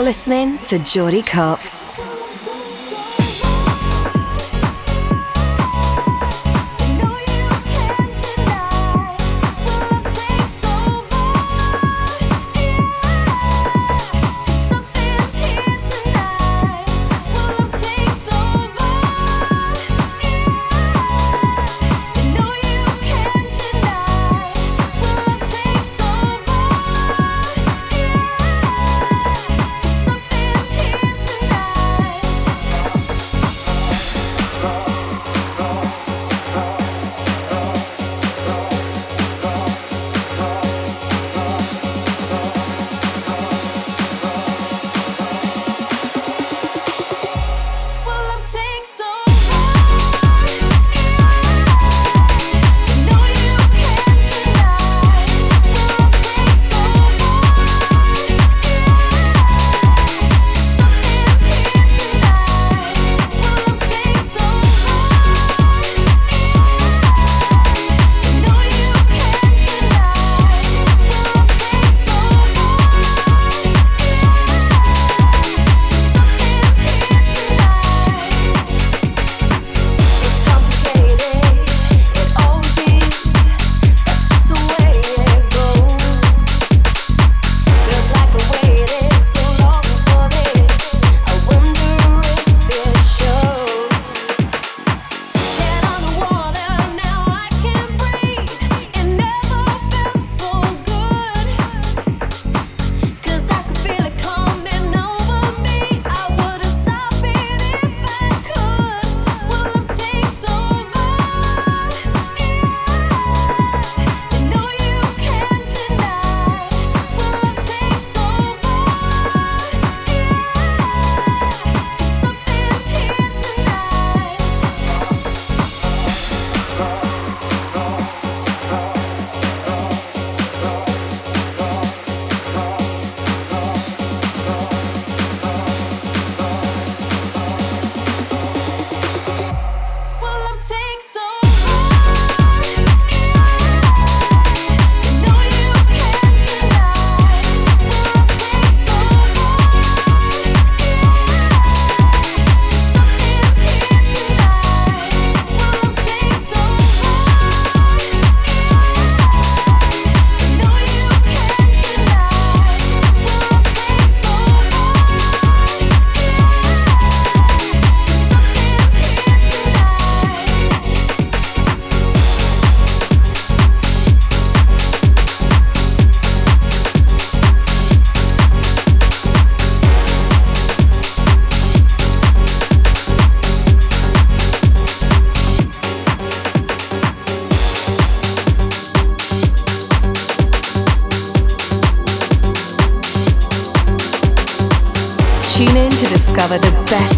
You're listening to Jordy Copz.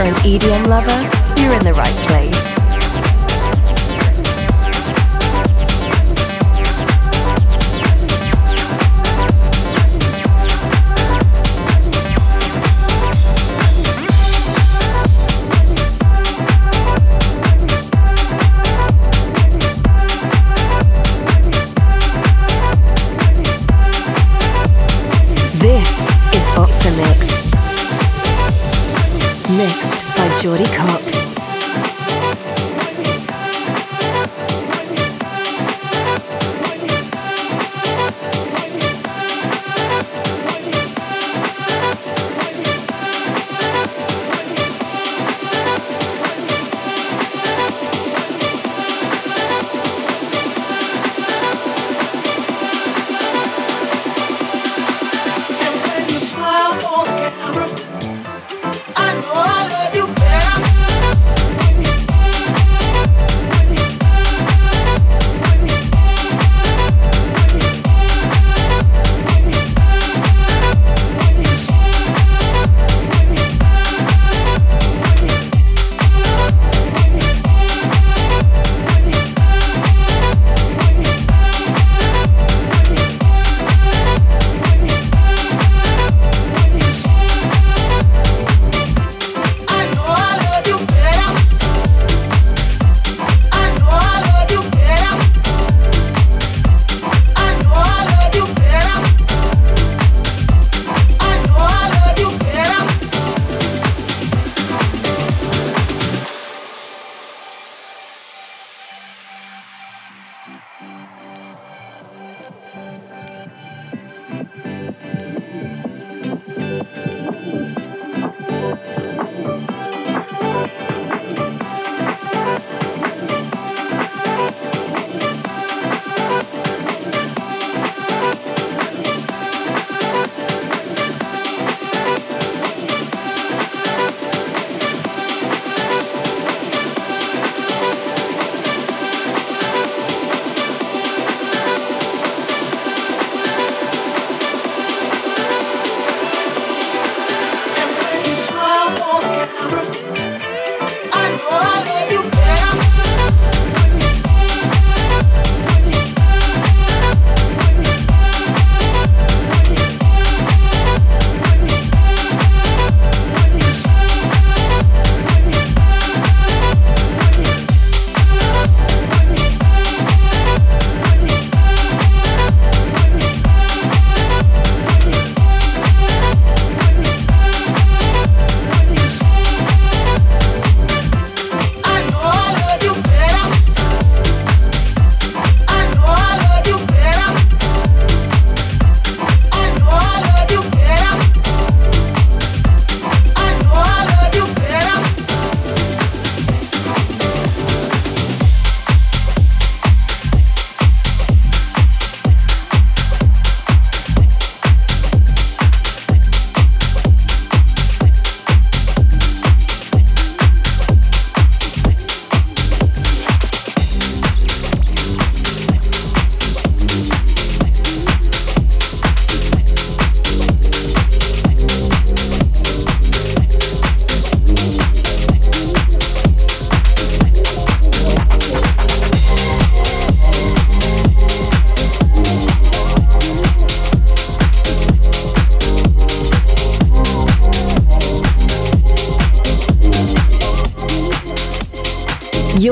Or an EDM lover?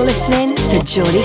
You're listening to Jordy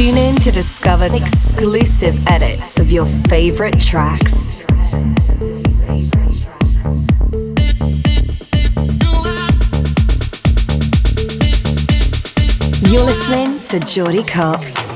Copz. to discover exclusive edits of your favorite tracks. You're listening to Jordy Copz.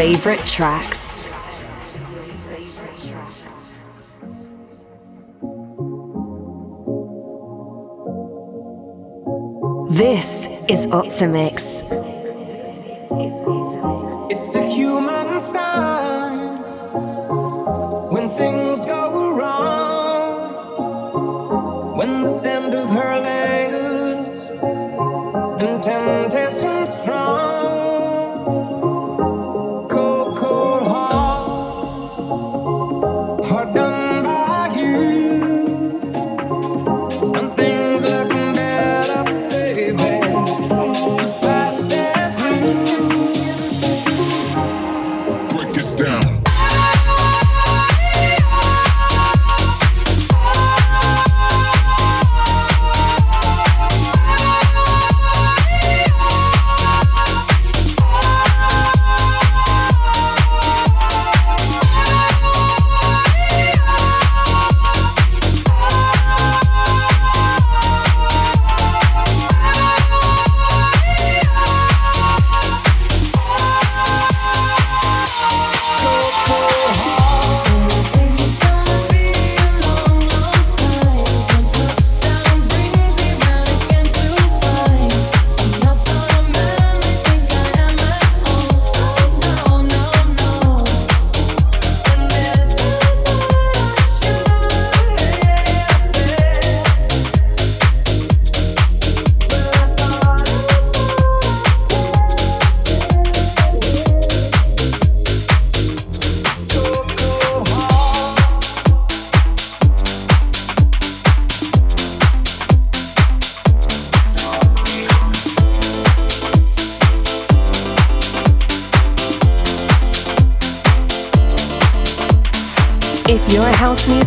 Favorite tracks. This is Opti'mix.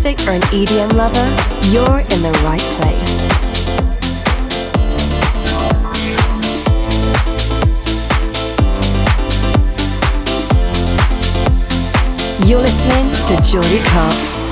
Music or an EDM lover, you're in the right place. You're listening to Jordy Copz.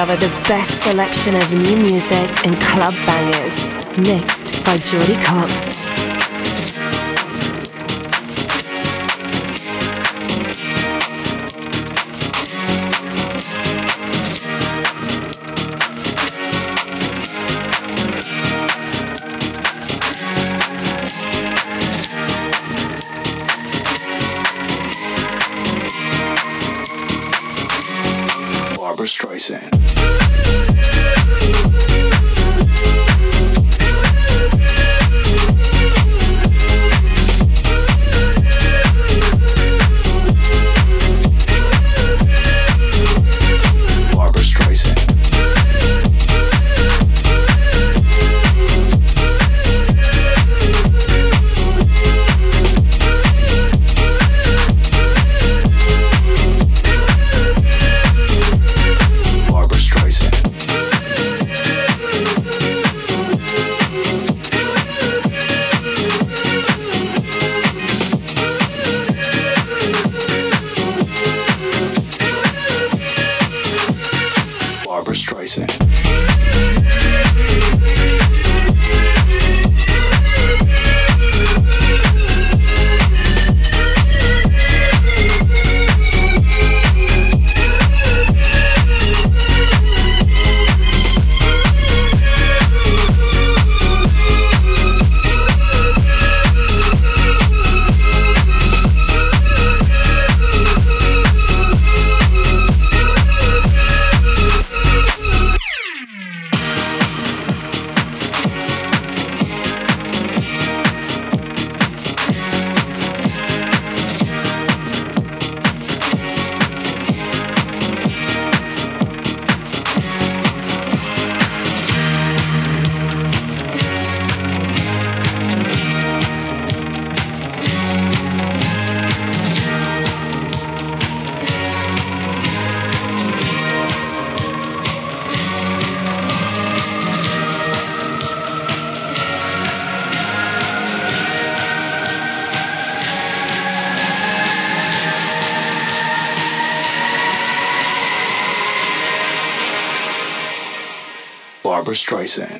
Discover the best selection of new music and club bangers, mixed by Jordy Copz.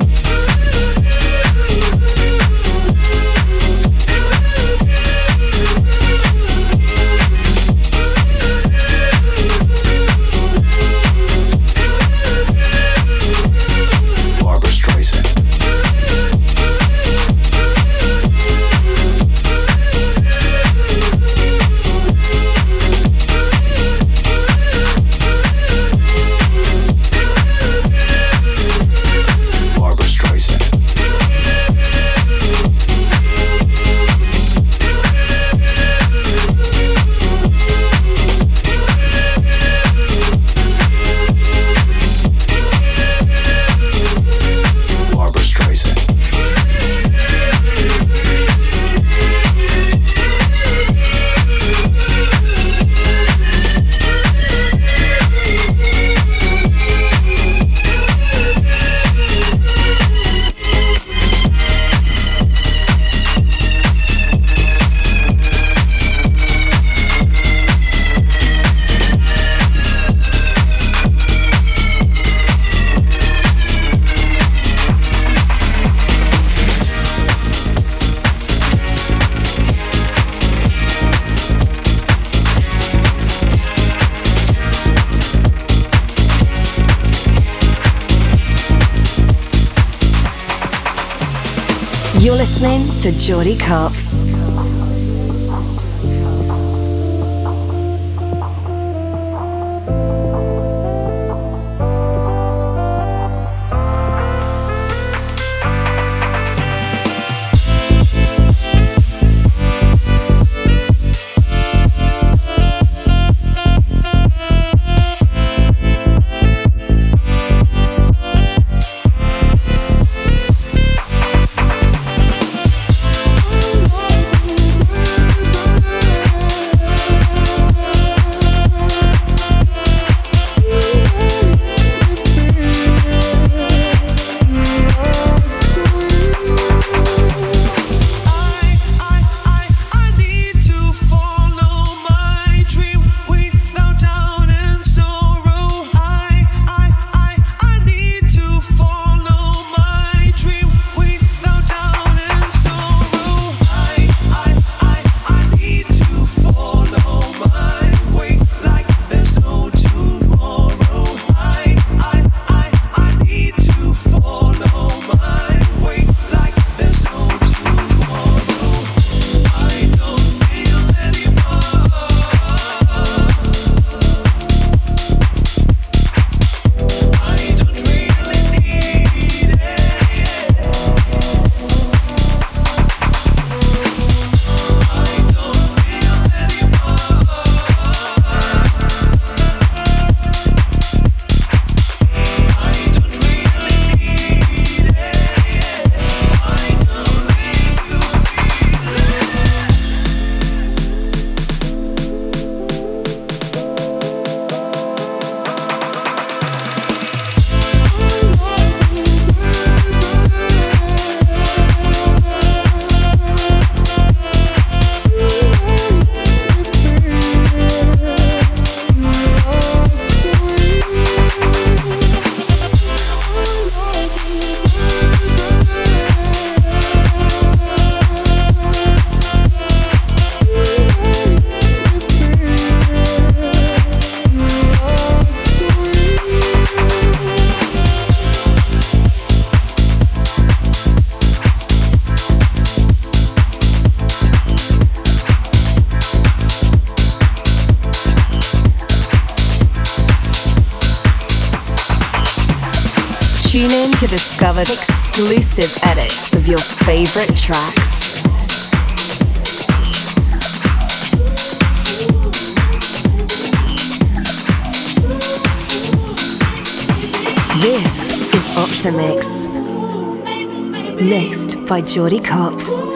Barbra listening to Jordy Copz. To discover exclusive edits of your favorite tracks. This is Opti'mix, mixed by Jordy Copz.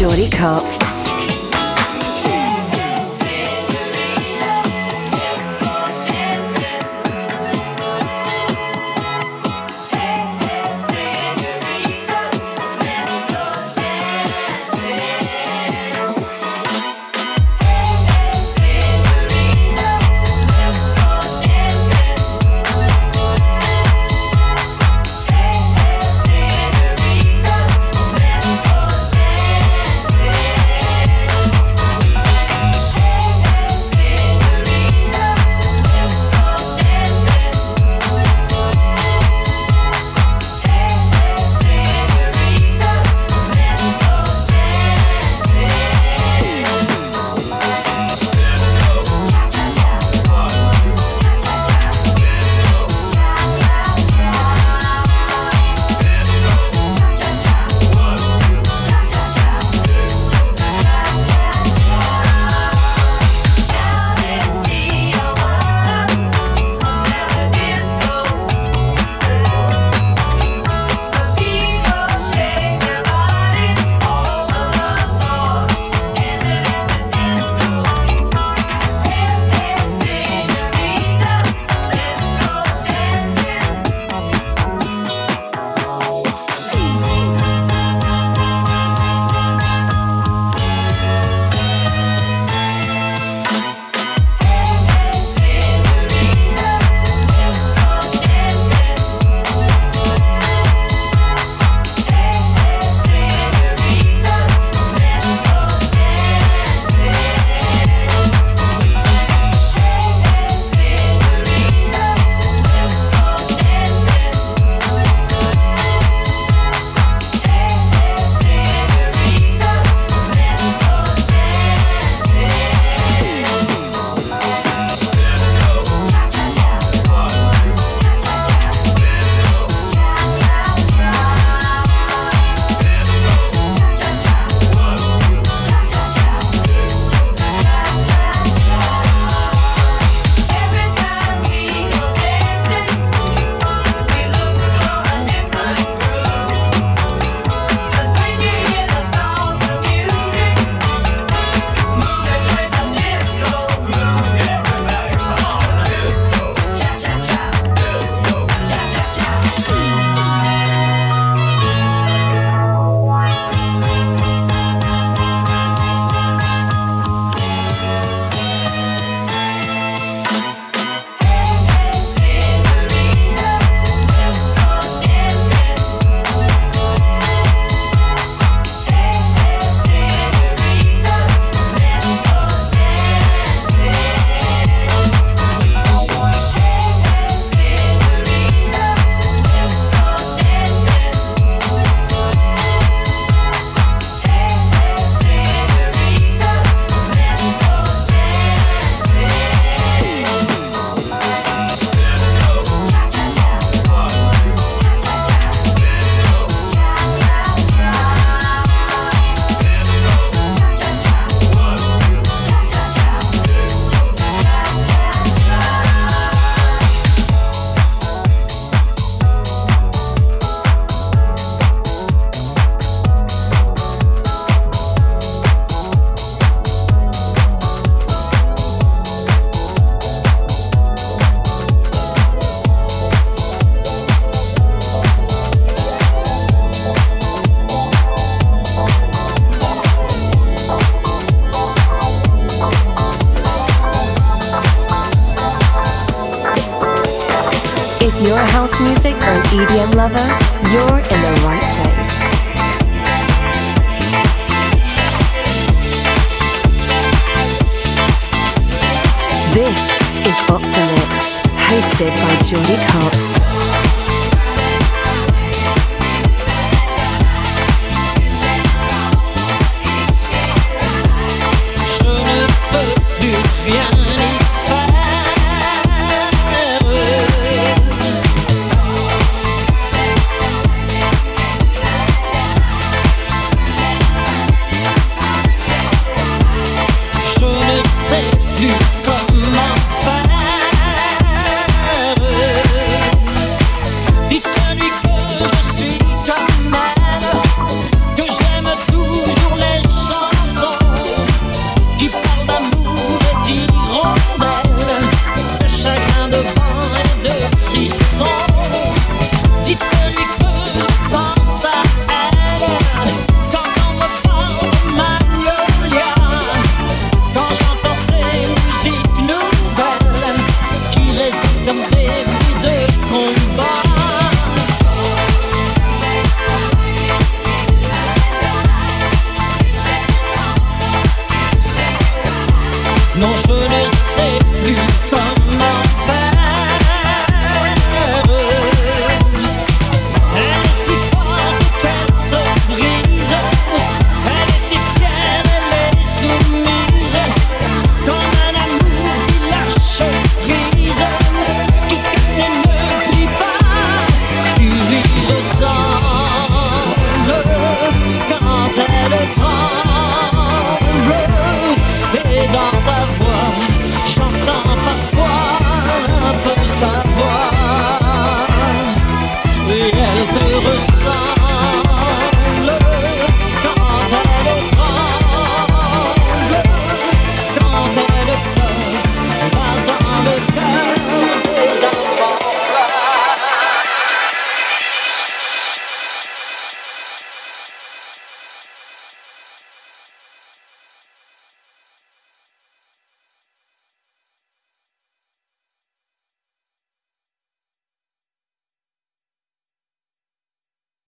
Jordy Copz.